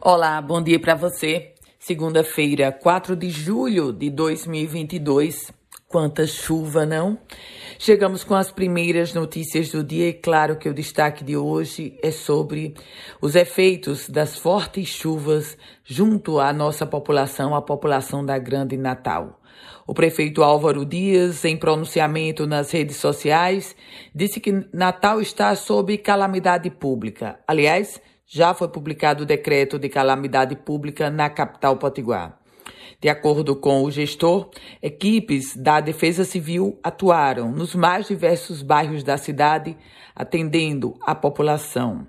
Olá, bom dia para você. Segunda-feira, 4 de julho de 2022. Quanta chuva, não? Chegamos com as primeiras notícias do dia e claro que o destaque de hoje é sobre os efeitos das fortes chuvas junto à nossa população, a população da Grande Natal. O prefeito Álvaro Dias, em pronunciamento nas redes sociais, disse que Natal está sob calamidade pública. Aliás, já foi publicado o decreto de calamidade pública na capital potiguar. De acordo com o gestor, equipes da Defesa Civil atuaram nos mais diversos bairros da cidade, atendendo a população.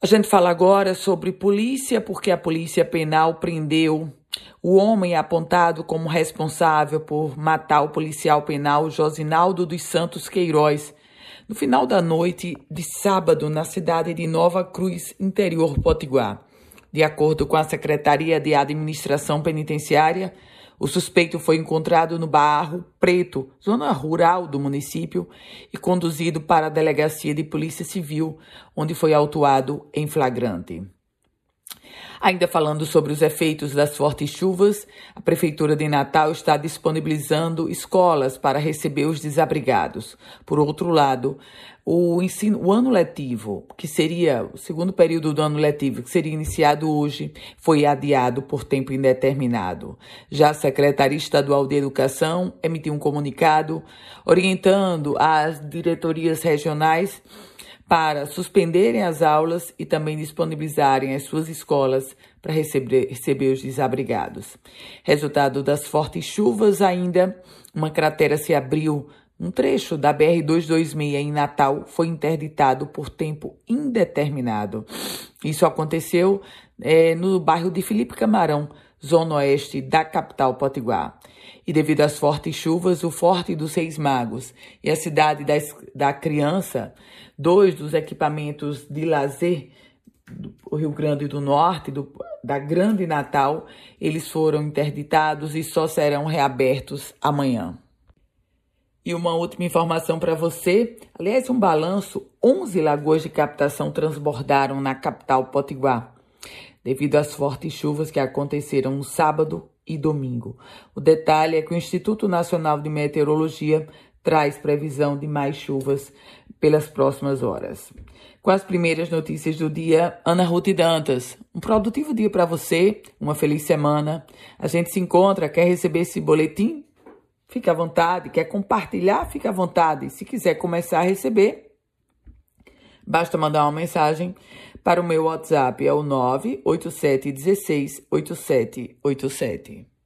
A gente fala agora sobre polícia, porque a Polícia Penal prendeu o homem apontado como responsável por matar o policial penal Josinaldo dos Santos Queiroz, no final da noite de sábado na cidade de Nova Cruz, interior Potiguar. De acordo com a Secretaria de Administração Penitenciária, o suspeito foi encontrado no Barro Preto, zona rural do município, e conduzido para a Delegacia de Polícia Civil, onde foi autuado em flagrante. Ainda falando sobre os efeitos das fortes chuvas, a Prefeitura de Natal está disponibilizando escolas para receber os desabrigados. Por outro lado, o ensino, o ano letivo, que seria o segundo período do ano letivo, que seria iniciado hoje, foi adiado por tempo indeterminado. Já a Secretaria Estadual de Educação emitiu um comunicado orientando as diretorias regionais para suspenderem as aulas e também disponibilizarem as suas escolas para receber, receber os desabrigados. Resultado das fortes chuvas, ainda uma cratera se abriu. Um trecho da BR-226 em Natal foi interditado por tempo indeterminado. Isso aconteceu é, no bairro de Felipe Camarão, zona oeste da capital Potiguar. E devido às fortes chuvas, o Forte dos Seis Magos e a Cidade da, da Criança, dois dos equipamentos de lazer do Rio Grande do Norte, do, da Grande Natal, eles foram interditados e só serão reabertos amanhã. E uma última informação para você, aliás, um balanço: 11 lagoas de captação transbordaram na capital Potiguar devido às fortes chuvas que aconteceram no sábado e domingo. O detalhe é que o Instituto Nacional de Meteorologia traz previsão de mais chuvas pelas próximas horas. Com as primeiras notícias do dia, Ana Ruth Dantas. Um produtivo dia para você, uma feliz semana. A gente se encontra, quer receber esse boletim? Fique à vontade, quer compartilhar? Fique à vontade. Se quiser começar a receber, basta mandar uma mensagem para o meu WhatsApp, é o 987168787.